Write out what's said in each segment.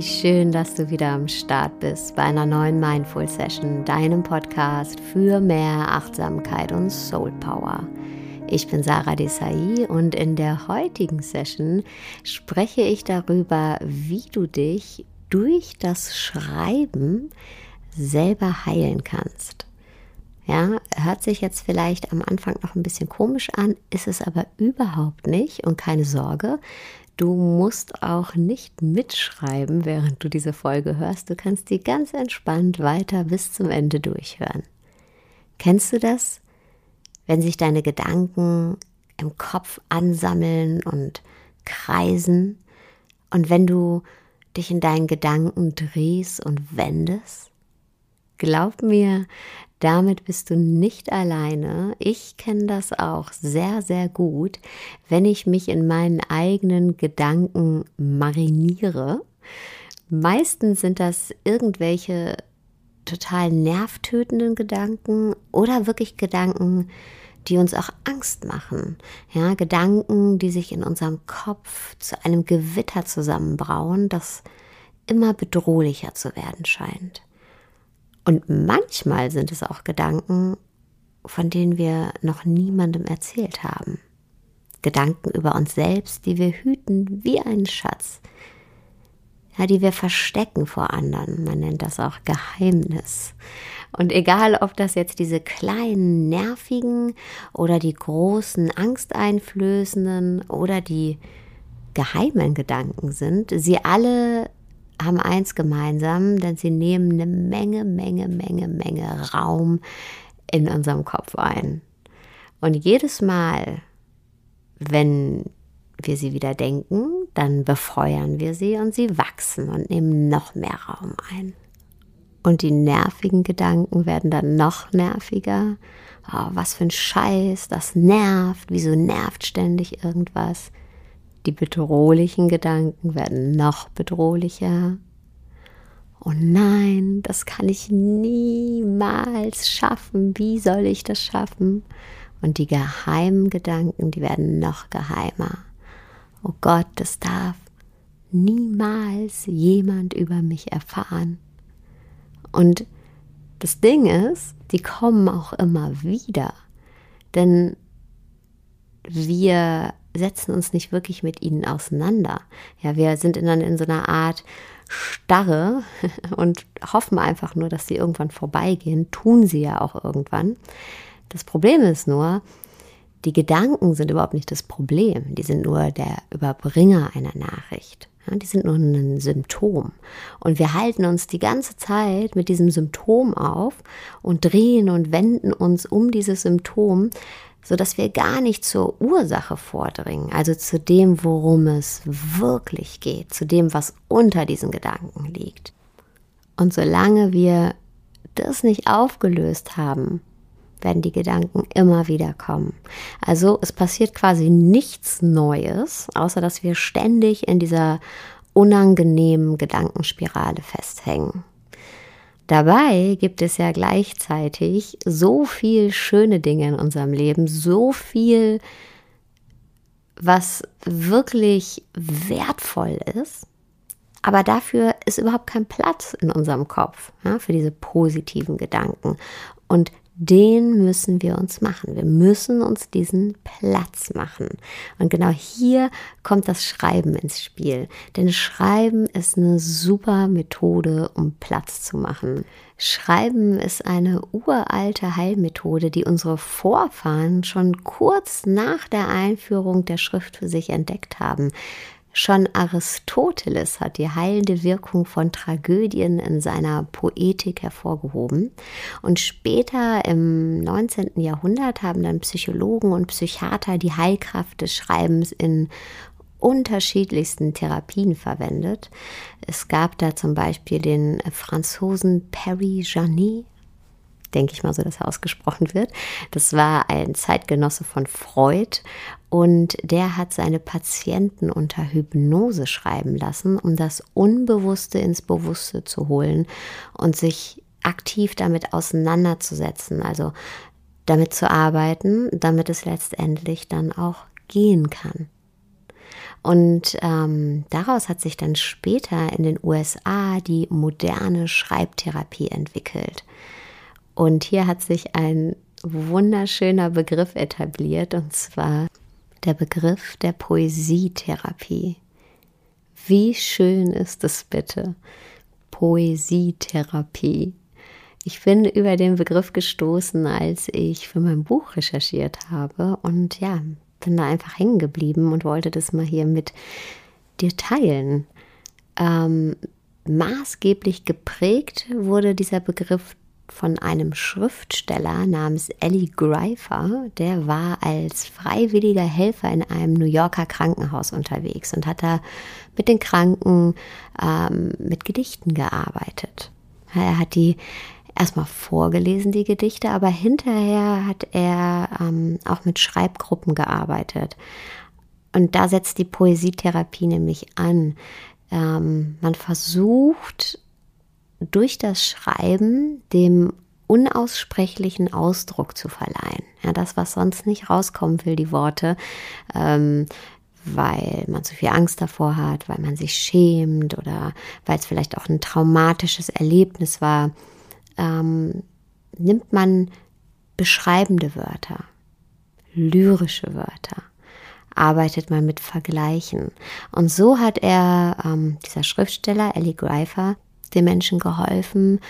schön, dass du wieder am Start bist bei einer neuen Mindful Session, deinem Podcast für mehr Achtsamkeit und Soul Power. Ich bin Sarah Desai und in der heutigen Session spreche ich darüber, wie du dich durch das Schreiben selber heilen kannst. Ja, hört sich jetzt vielleicht am Anfang noch ein bisschen komisch an, ist es aber überhaupt nicht und keine Sorge. Du musst auch nicht mitschreiben, während du diese Folge hörst. Du kannst die ganz entspannt weiter bis zum Ende durchhören. Kennst du das? Wenn sich deine Gedanken im Kopf ansammeln und kreisen und wenn du dich in deinen Gedanken drehst und wendest? Glaub mir, damit bist du nicht alleine. Ich kenne das auch sehr, sehr gut, wenn ich mich in meinen eigenen Gedanken mariniere. Meistens sind das irgendwelche total nervtötenden Gedanken oder wirklich Gedanken, die uns auch Angst machen. Ja, Gedanken, die sich in unserem Kopf zu einem Gewitter zusammenbrauen, das immer bedrohlicher zu werden scheint. Und manchmal sind es auch Gedanken, von denen wir noch niemandem erzählt haben. Gedanken über uns selbst, die wir hüten wie einen Schatz. Ja, die wir verstecken vor anderen. Man nennt das auch Geheimnis. Und egal, ob das jetzt diese kleinen, nervigen oder die großen, angsteinflößenden oder die geheimen Gedanken sind, sie alle haben eins gemeinsam, denn sie nehmen eine Menge, Menge, Menge, Menge Raum in unserem Kopf ein. Und jedes Mal, wenn wir sie wieder denken, dann befeuern wir sie und sie wachsen und nehmen noch mehr Raum ein. Und die nervigen Gedanken werden dann noch nerviger. Oh, was für ein Scheiß, das nervt, wieso nervt ständig irgendwas? Die bedrohlichen Gedanken werden noch bedrohlicher. Oh nein, das kann ich niemals schaffen. Wie soll ich das schaffen? Und die geheimen Gedanken, die werden noch geheimer. Oh Gott, das darf niemals jemand über mich erfahren. Und das Ding ist, die kommen auch immer wieder. Denn wir setzen uns nicht wirklich mit ihnen auseinander. Ja, wir sind dann in so einer Art Starre und hoffen einfach nur, dass sie irgendwann vorbeigehen. Tun sie ja auch irgendwann. Das Problem ist nur, die Gedanken sind überhaupt nicht das Problem. Die sind nur der Überbringer einer Nachricht. Ja, die sind nur ein Symptom. Und wir halten uns die ganze Zeit mit diesem Symptom auf und drehen und wenden uns um dieses Symptom, sodass wir gar nicht zur Ursache vordringen, also zu dem, worum es wirklich geht, zu dem, was unter diesen Gedanken liegt. Und solange wir das nicht aufgelöst haben, werden die Gedanken immer wieder kommen. Also es passiert quasi nichts Neues, außer dass wir ständig in dieser unangenehmen Gedankenspirale festhängen. Dabei gibt es ja gleichzeitig so viel schöne Dinge in unserem Leben, so viel, was wirklich wertvoll ist. Aber dafür ist überhaupt kein Platz in unserem Kopf ja, für diese positiven Gedanken. Und den müssen wir uns machen. Wir müssen uns diesen Platz machen. Und genau hier kommt das Schreiben ins Spiel. Denn Schreiben ist eine super Methode, um Platz zu machen. Schreiben ist eine uralte Heilmethode, die unsere Vorfahren schon kurz nach der Einführung der Schrift für sich entdeckt haben. Schon Aristoteles hat die heilende Wirkung von Tragödien in seiner Poetik hervorgehoben. Und später im 19. Jahrhundert haben dann Psychologen und Psychiater die Heilkraft des Schreibens in unterschiedlichsten Therapien verwendet. Es gab da zum Beispiel den Franzosen Perry Janet, denke ich mal so, dass er ausgesprochen wird. Das war ein Zeitgenosse von Freud und der hat seine Patienten unter Hypnose schreiben lassen, um das Unbewusste ins Bewusste zu holen und sich aktiv damit auseinanderzusetzen, also damit zu arbeiten, damit es letztendlich dann auch gehen kann. Und ähm, daraus hat sich dann später in den USA die moderne Schreibtherapie entwickelt. Und hier hat sich ein wunderschöner Begriff etabliert, und zwar der Begriff der Poesietherapie. Wie schön ist es bitte? Poesietherapie. Ich bin über den Begriff gestoßen, als ich für mein Buch recherchiert habe und ja, bin da einfach hängen geblieben und wollte das mal hier mit dir teilen. Ähm, maßgeblich geprägt wurde dieser Begriff von einem Schriftsteller namens Ellie Greifer. Der war als freiwilliger Helfer in einem New Yorker Krankenhaus unterwegs und hat da mit den Kranken ähm, mit Gedichten gearbeitet. Er hat die erstmal vorgelesen, die Gedichte, aber hinterher hat er ähm, auch mit Schreibgruppen gearbeitet. Und da setzt die Poesietherapie nämlich an. Ähm, man versucht durch das Schreiben dem unaussprechlichen Ausdruck zu verleihen. Ja, das, was sonst nicht rauskommen will, die Worte, ähm, weil man zu viel Angst davor hat, weil man sich schämt oder weil es vielleicht auch ein traumatisches Erlebnis war ähm, nimmt man beschreibende Wörter, lyrische Wörter, arbeitet man mit Vergleichen. Und so hat er, ähm, dieser Schriftsteller, Ellie Greifer, den Menschen geholfen,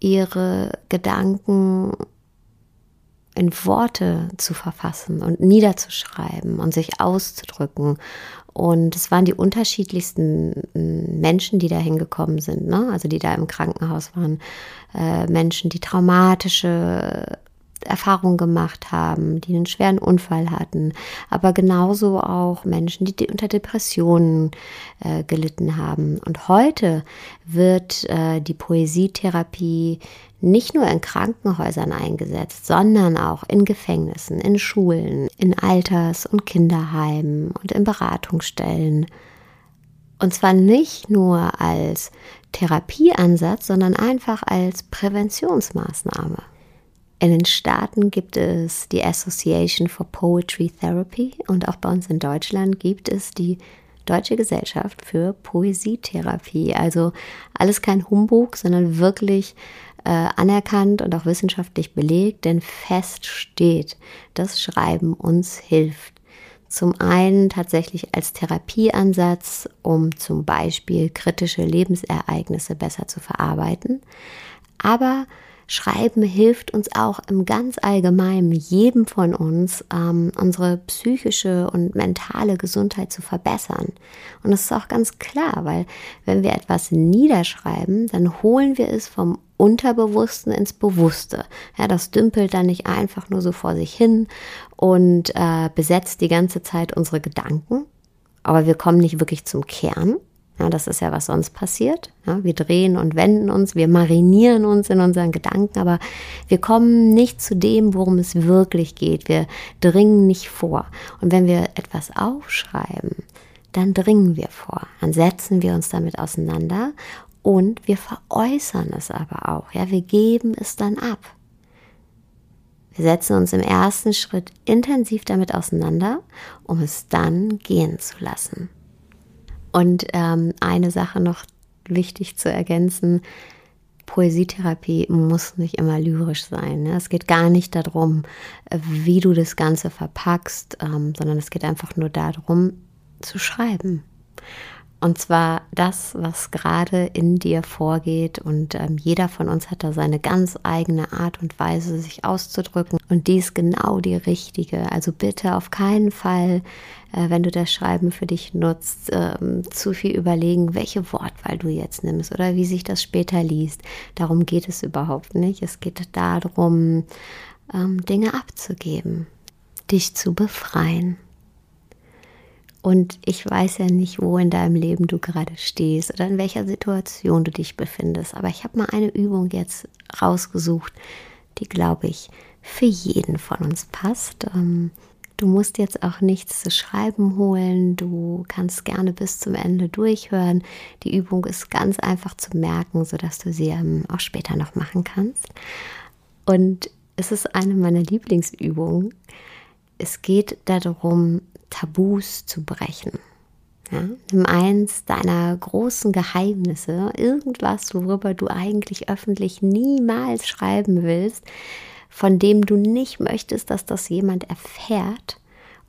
ihre Gedanken in Worte zu verfassen und niederzuschreiben und sich auszudrücken und es waren die unterschiedlichsten Menschen, die da hingekommen sind, ne? also die da im Krankenhaus waren. Äh, Menschen, die traumatische Erfahrungen gemacht haben, die einen schweren Unfall hatten, aber genauso auch Menschen, die unter Depressionen äh, gelitten haben. Und heute wird äh, die Poesietherapie nicht nur in Krankenhäusern eingesetzt, sondern auch in Gefängnissen, in Schulen, in Alters- und Kinderheimen und in Beratungsstellen. Und zwar nicht nur als Therapieansatz, sondern einfach als Präventionsmaßnahme. In den Staaten gibt es die Association for Poetry Therapy und auch bei uns in Deutschland gibt es die Deutsche Gesellschaft für Poesietherapie. Also alles kein Humbug, sondern wirklich äh, anerkannt und auch wissenschaftlich belegt, denn fest steht, dass Schreiben uns hilft. Zum einen tatsächlich als Therapieansatz, um zum Beispiel kritische Lebensereignisse besser zu verarbeiten, aber Schreiben hilft uns auch im ganz allgemeinen, jedem von uns, ähm, unsere psychische und mentale Gesundheit zu verbessern. Und das ist auch ganz klar, weil wenn wir etwas niederschreiben, dann holen wir es vom Unterbewussten ins Bewusste. Ja, das dümpelt dann nicht einfach nur so vor sich hin und äh, besetzt die ganze Zeit unsere Gedanken, aber wir kommen nicht wirklich zum Kern. Ja, das ist ja, was sonst passiert. Ja, wir drehen und wenden uns, wir marinieren uns in unseren Gedanken, aber wir kommen nicht zu dem, worum es wirklich geht. Wir dringen nicht vor. Und wenn wir etwas aufschreiben, dann dringen wir vor. Dann setzen wir uns damit auseinander und wir veräußern es aber auch. Ja, wir geben es dann ab. Wir setzen uns im ersten Schritt intensiv damit auseinander, um es dann gehen zu lassen. Und ähm, eine Sache noch wichtig zu ergänzen, Poesietherapie muss nicht immer lyrisch sein. Ne? Es geht gar nicht darum, wie du das Ganze verpackst, ähm, sondern es geht einfach nur darum, zu schreiben. Und zwar das, was gerade in dir vorgeht. Und ähm, jeder von uns hat da seine ganz eigene Art und Weise, sich auszudrücken. Und die ist genau die richtige. Also bitte auf keinen Fall, äh, wenn du das Schreiben für dich nutzt, ähm, zu viel überlegen, welche Wortwahl du jetzt nimmst oder wie sich das später liest. Darum geht es überhaupt nicht. Es geht darum, ähm, Dinge abzugeben, dich zu befreien. Und ich weiß ja nicht, wo in deinem Leben du gerade stehst oder in welcher Situation du dich befindest. Aber ich habe mal eine Übung jetzt rausgesucht, die, glaube ich, für jeden von uns passt. Ähm, du musst jetzt auch nichts zu schreiben holen. Du kannst gerne bis zum Ende durchhören. Die Übung ist ganz einfach zu merken, sodass du sie ähm, auch später noch machen kannst. Und es ist eine meiner Lieblingsübungen. Es geht darum, Tabus zu brechen. Ja? Nimm eins deiner großen Geheimnisse, irgendwas, worüber du eigentlich öffentlich niemals schreiben willst, von dem du nicht möchtest, dass das jemand erfährt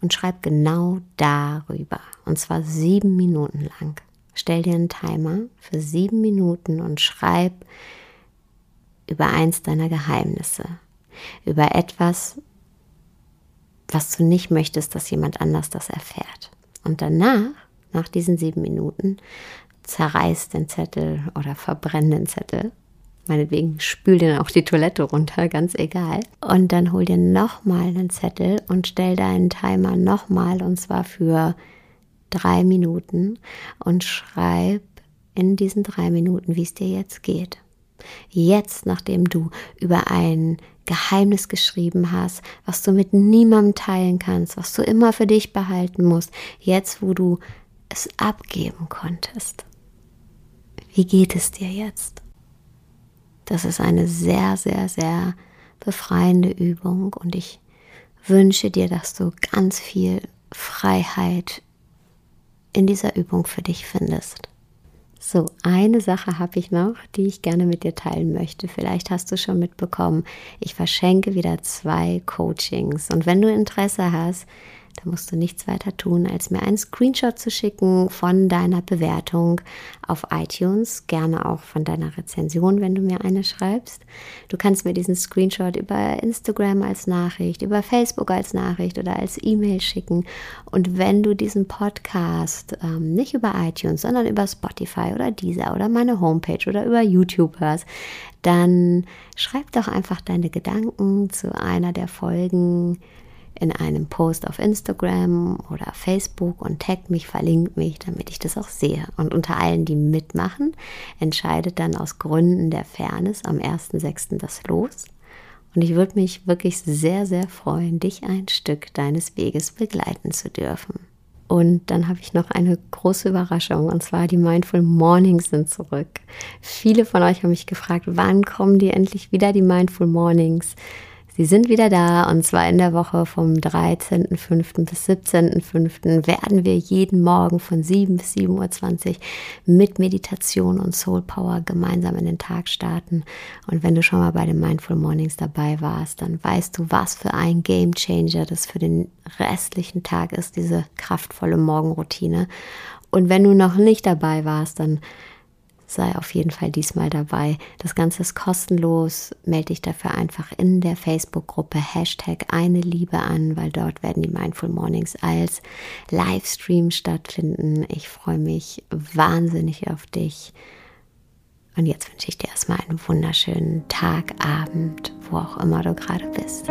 und schreib genau darüber. Und zwar sieben Minuten lang. Stell dir einen Timer für sieben Minuten und schreib über eins deiner Geheimnisse, über etwas, was du nicht möchtest, dass jemand anders das erfährt. Und danach, nach diesen sieben Minuten, zerreiß den Zettel oder verbrenn den Zettel. Meinetwegen spül den auch die Toilette runter, ganz egal. Und dann hol dir nochmal einen Zettel und stell deinen Timer nochmal und zwar für drei Minuten und schreib in diesen drei Minuten, wie es dir jetzt geht. Jetzt, nachdem du über ein Geheimnis geschrieben hast, was du mit niemandem teilen kannst, was du immer für dich behalten musst, jetzt, wo du es abgeben konntest. Wie geht es dir jetzt? Das ist eine sehr, sehr, sehr befreiende Übung und ich wünsche dir, dass du ganz viel Freiheit in dieser Übung für dich findest. So, eine Sache habe ich noch, die ich gerne mit dir teilen möchte. Vielleicht hast du schon mitbekommen, ich verschenke wieder zwei Coachings. Und wenn du Interesse hast, da musst du nichts weiter tun, als mir einen Screenshot zu schicken von deiner Bewertung auf iTunes, gerne auch von deiner Rezension, wenn du mir eine schreibst. Du kannst mir diesen Screenshot über Instagram als Nachricht, über Facebook als Nachricht oder als E-Mail schicken. Und wenn du diesen Podcast ähm, nicht über iTunes, sondern über Spotify oder Deezer oder meine Homepage oder über YouTube hörst, dann schreib doch einfach deine Gedanken zu einer der Folgen in einem Post auf Instagram oder Facebook und taggt mich, verlinkt mich, damit ich das auch sehe. Und unter allen, die mitmachen, entscheidet dann aus Gründen der Fairness am 1.6. das Los. Und ich würde mich wirklich sehr, sehr freuen, dich ein Stück deines Weges begleiten zu dürfen. Und dann habe ich noch eine große Überraschung, und zwar die Mindful Mornings sind zurück. Viele von euch haben mich gefragt, wann kommen die endlich wieder, die Mindful Mornings? Sie sind wieder da und zwar in der Woche vom 13.05. bis 17.05. werden wir jeden Morgen von 7 bis 7.20 Uhr mit Meditation und Soul Power gemeinsam in den Tag starten. Und wenn du schon mal bei den Mindful Mornings dabei warst, dann weißt du, was für ein Game Changer das für den restlichen Tag ist, diese kraftvolle Morgenroutine. Und wenn du noch nicht dabei warst, dann sei auf jeden Fall diesmal dabei. Das Ganze ist kostenlos. Melde dich dafür einfach in der Facebook-Gruppe Hashtag eine Liebe an, weil dort werden die Mindful Mornings als Livestream stattfinden. Ich freue mich wahnsinnig auf dich. Und jetzt wünsche ich dir erstmal einen wunderschönen Tag, Abend, wo auch immer du gerade bist.